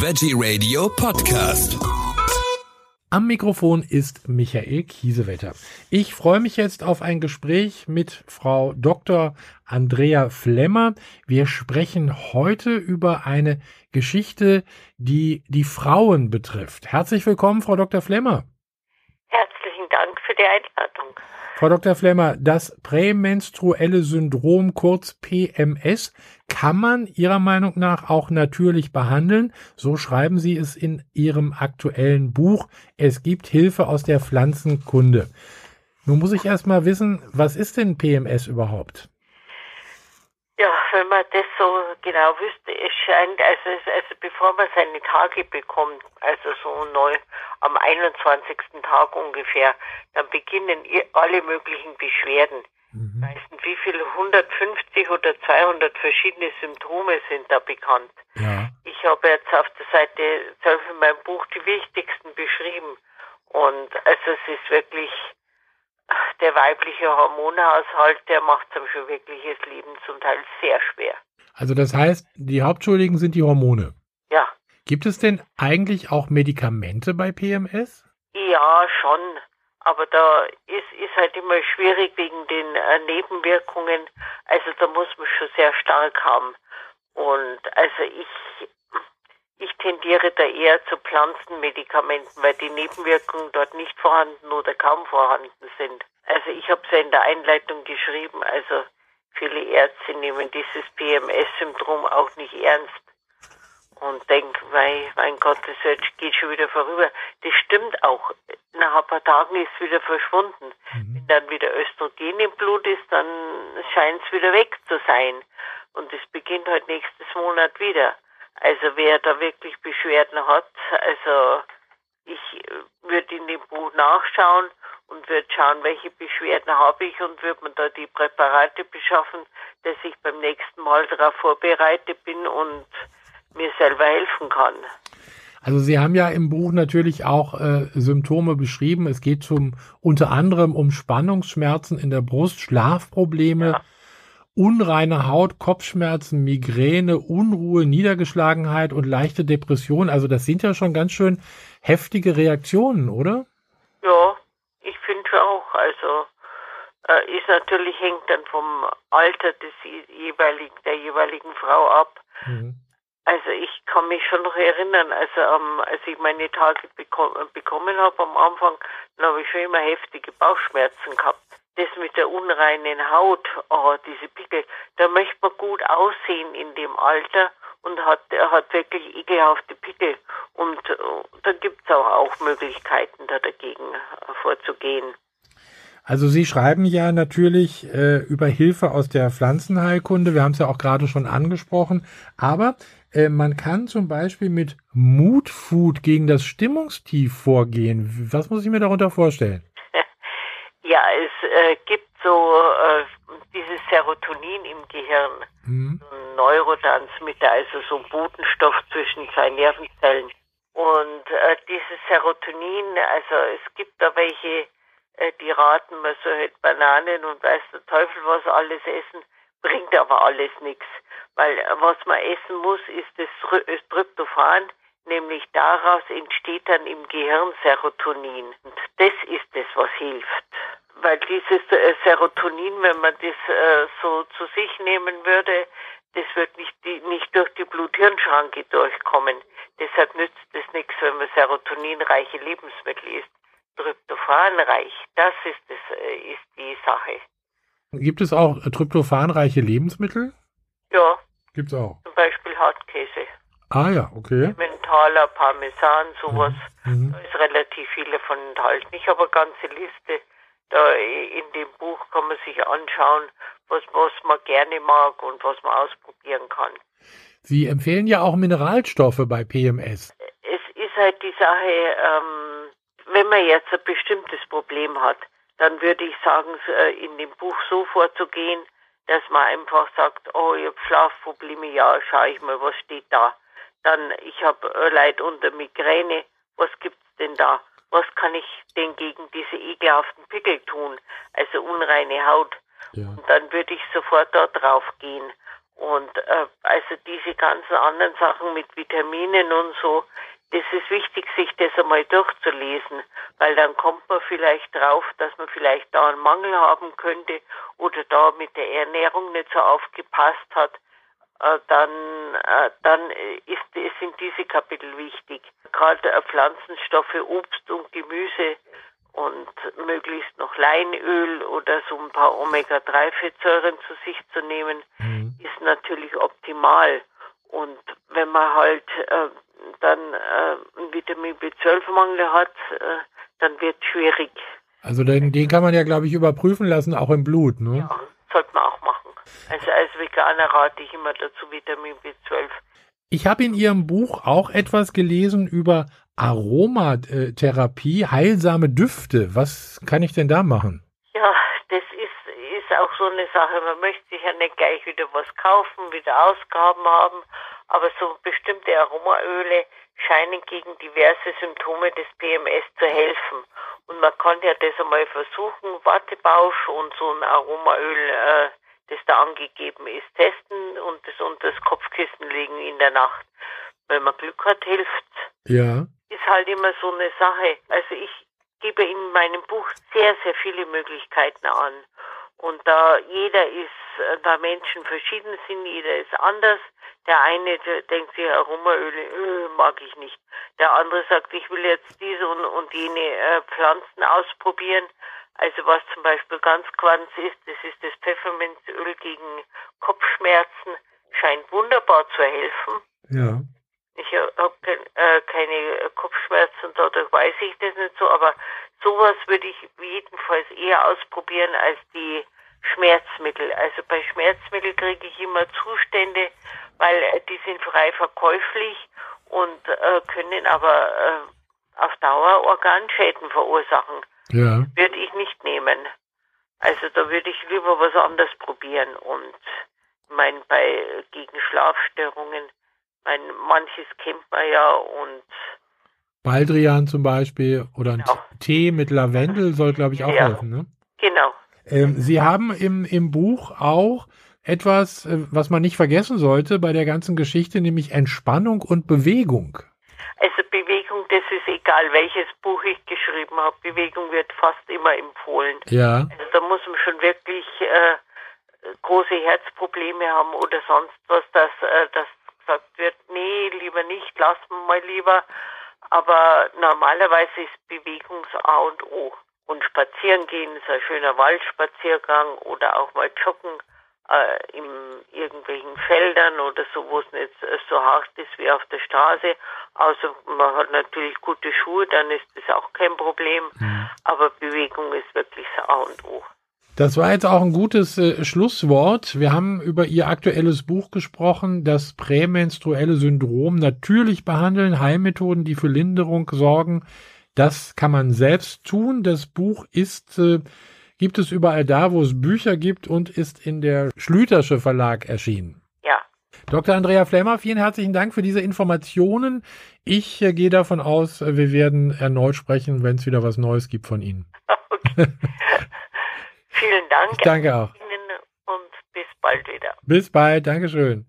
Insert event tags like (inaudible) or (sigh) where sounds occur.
Veggie Radio Podcast. Am Mikrofon ist Michael Kiesewetter. Ich freue mich jetzt auf ein Gespräch mit Frau Dr. Andrea Flemmer. Wir sprechen heute über eine Geschichte, die die Frauen betrifft. Herzlich willkommen, Frau Dr. Flemmer. Herzlichen Dank für die Einladung. Frau Dr. Flemmer, das prämenstruelle Syndrom, kurz PMS, kann man Ihrer Meinung nach auch natürlich behandeln. So schreiben Sie es in Ihrem aktuellen Buch. Es gibt Hilfe aus der Pflanzenkunde. Nun muss ich erst mal wissen, was ist denn PMS überhaupt? Ja, wenn man das so genau wüsste, es scheint, also, also bevor man seine Tage bekommt, also so neu am 21. Tag ungefähr, dann beginnen alle möglichen Beschwerden. Mhm. Meistens wie viele 150 oder 200 verschiedene Symptome sind da bekannt. Ja. Ich habe jetzt auf der Seite selbst in meinem Buch die wichtigsten beschrieben. Und also es ist wirklich der weibliche Hormonhaushalt, der macht es einem schon wirkliches Leben zum Teil sehr schwer. Also das heißt, die Hauptschuldigen sind die Hormone. Ja. Gibt es denn eigentlich auch Medikamente bei PMS? Ja, schon. Aber da ist, ist halt immer schwierig wegen den äh, Nebenwirkungen. Also da muss man schon sehr stark haben. Und also ich ich tendiere da eher zu Pflanzenmedikamenten, weil die Nebenwirkungen dort nicht vorhanden oder kaum vorhanden sind. Also ich habe es ja in der Einleitung geschrieben, also viele Ärzte nehmen dieses PMS-Syndrom auch nicht ernst und denken, mein, mein Gott, das geht schon wieder vorüber. Das stimmt auch. Nach ein paar Tagen ist es wieder verschwunden. Mhm. Wenn dann wieder Östrogen im Blut ist, dann scheint es wieder weg zu sein. Und es beginnt heute nächstes Monat wieder. Also wer da wirklich Beschwerden hat, also ich würde in dem Buch nachschauen und würde schauen, welche Beschwerden habe ich und würde mir da die Präparate beschaffen, dass ich beim nächsten Mal darauf vorbereitet bin und mir selber helfen kann. Also Sie haben ja im Buch natürlich auch äh, Symptome beschrieben. Es geht zum unter anderem um Spannungsschmerzen in der Brust, Schlafprobleme. Ja unreine Haut, Kopfschmerzen, Migräne, Unruhe, Niedergeschlagenheit und leichte Depression. Also das sind ja schon ganz schön heftige Reaktionen, oder? Ja, ich finde auch. Also äh, ist natürlich hängt dann vom Alter des jeweiligen der jeweiligen Frau ab. Mhm. Also ich kann mich schon noch erinnern, also ähm, als ich meine Tage bekom bekommen habe am Anfang, dann habe ich schon immer heftige Bauchschmerzen gehabt das mit der unreinen Haut, oh, diese Pickel, da möchte man gut aussehen in dem Alter und hat, hat wirklich ekelhafte Pickel. Und uh, da gibt es auch, auch Möglichkeiten, da dagegen vorzugehen. Also Sie schreiben ja natürlich äh, über Hilfe aus der Pflanzenheilkunde. Wir haben es ja auch gerade schon angesprochen. Aber äh, man kann zum Beispiel mit Mutfood gegen das Stimmungstief vorgehen. Was muss ich mir darunter vorstellen? (laughs) Ja, es äh, gibt so äh, dieses Serotonin im Gehirn, mhm. ein Neurotransmitter, also so ein Botenstoff zwischen zwei Nervenzellen. Und äh, dieses Serotonin, also es gibt da welche, äh, die raten, man soll halt Bananen und weiß der Teufel was alles essen, bringt aber alles nichts. Weil äh, was man essen muss, ist das Tryptophan, nämlich daraus entsteht dann im Gehirn Serotonin. Und das ist es, was hilft weil dieses äh, Serotonin, wenn man das äh, so zu sich nehmen würde, das wird nicht, die, nicht durch die Blut-Hirn-Schranke durchkommen. Deshalb nützt es nichts, wenn man serotoninreiche Lebensmittel isst. Tryptophanreich, das ist, das, äh, ist die Sache. Gibt es auch tryptophanreiche Lebensmittel? Ja. Gibt es auch. Zum Beispiel Hartkäse. Ah ja, okay. Mentaler, Parmesan, sowas. Mhm. Da ist relativ viel davon enthalten. Ich habe eine ganze Liste da in dem Buch kann man sich anschauen, was, was man gerne mag und was man ausprobieren kann. Sie empfehlen ja auch Mineralstoffe bei PMS. Es ist halt die Sache, ähm, wenn man jetzt ein bestimmtes Problem hat, dann würde ich sagen, äh, in dem Buch so vorzugehen, dass man einfach sagt, oh, ich habe Schlafprobleme, ja, schau ich mal, was steht da. Dann, ich habe äh, Leid unter Migräne, was gibt's denn da? Was kann ich denn gegen diese ekelhaften Pickel tun, also unreine Haut. Ja. Und dann würde ich sofort dort drauf gehen. Und äh, also diese ganzen anderen Sachen mit Vitaminen und so, das ist wichtig, sich das einmal durchzulesen, weil dann kommt man vielleicht drauf, dass man vielleicht da einen Mangel haben könnte oder da mit der Ernährung nicht so aufgepasst hat. Äh, dann, äh, dann ist, sind diese Kapitel wichtig. Gerade äh, Pflanzenstoffe, Obst und Gemüse und möglichst noch Leinöl oder so ein paar Omega-3-Fettsäuren zu sich zu nehmen, mhm. ist natürlich optimal. Und wenn man halt äh, dann äh, einen Vitamin B12-Mangel hat, äh, dann wird es schwierig. Also den, den kann man ja, glaube ich, überprüfen lassen, auch im Blut, ne? Ja, sollte man. Also als Veganer rate ich immer dazu Vitamin B12. Ich habe in Ihrem Buch auch etwas gelesen über Aromatherapie, heilsame Düfte. Was kann ich denn da machen? Ja, das ist, ist auch so eine Sache. Man möchte sich ja nicht gleich wieder was kaufen, wieder Ausgaben haben, aber so bestimmte Aromaöle scheinen gegen diverse Symptome des PMS zu helfen. Und man kann ja das einmal versuchen, Wattebausch und so ein Aromaöl, äh, das da angegeben ist, testen und das unter das Kopfkissen legen in der Nacht. Wenn man Glück hat, hilft. Ja ist halt immer so eine Sache. Also ich gebe in meinem Buch sehr, sehr viele Möglichkeiten an. Und da jeder ist, da Menschen verschieden sind, jeder ist anders. Der eine denkt sich, Aromaöle äh, mag ich nicht. Der andere sagt, ich will jetzt diese und, und jene äh, Pflanzen ausprobieren. Also was zum Beispiel ganz quanz ist, das ist das Pfefferminzöl gegen Kopfschmerzen, scheint wunderbar zu helfen. Ja. Ich habe äh, keine Kopfschmerzen, dadurch weiß ich das nicht so, aber sowas würde ich jedenfalls eher ausprobieren als die Schmerzmittel. Also bei Schmerzmitteln kriege ich immer Zustände, weil die sind frei verkäuflich und äh, können aber äh, auf Dauer Organschäden verursachen. Ja. Würde ich nicht nehmen. Also da würde ich lieber was anderes probieren und ich meine bei gegen Schlafstörungen mein, manches kennt man ja und Baldrian zum Beispiel oder genau. ein Tee mit Lavendel soll, glaube ich, auch ja, helfen, ne? Genau. Ähm, Sie haben im, im Buch auch etwas, äh, was man nicht vergessen sollte bei der ganzen Geschichte, nämlich Entspannung und Bewegung. Also Bewegung, das ist egal, welches Buch ich geschrieben habe. Bewegung wird fast immer empfohlen. Ja. Also da muss man schon wirklich äh, große Herzprobleme haben oder sonst was, dass, äh, dass gesagt wird, nee, lieber nicht, lassen wir mal lieber. Aber normalerweise ist Bewegung A und O. Und spazieren gehen ist ein schöner Waldspaziergang oder auch mal joggen äh, in irgendwelchen Feldern oder so, wo es nicht so hart ist wie auf der Straße. Außer man hat natürlich gute Schuhe, dann ist das auch kein Problem. Mhm. Aber Bewegung ist wirklich A und O. Das war jetzt auch ein gutes äh, Schlusswort. Wir haben über Ihr aktuelles Buch gesprochen, das prämenstruelle Syndrom natürlich behandeln, Heilmethoden, die für Linderung sorgen. Das kann man selbst tun. Das Buch ist, äh, gibt es überall da, wo es Bücher gibt und ist in der Schlütersche Verlag erschienen. Ja. Dr. Andrea Flemmer, vielen herzlichen Dank für diese Informationen. Ich äh, gehe davon aus, äh, wir werden erneut sprechen, wenn es wieder was Neues gibt von Ihnen. Okay. (laughs) Vielen Dank. Ich danke auch. Ihnen und bis bald wieder. Bis bald. Dankeschön.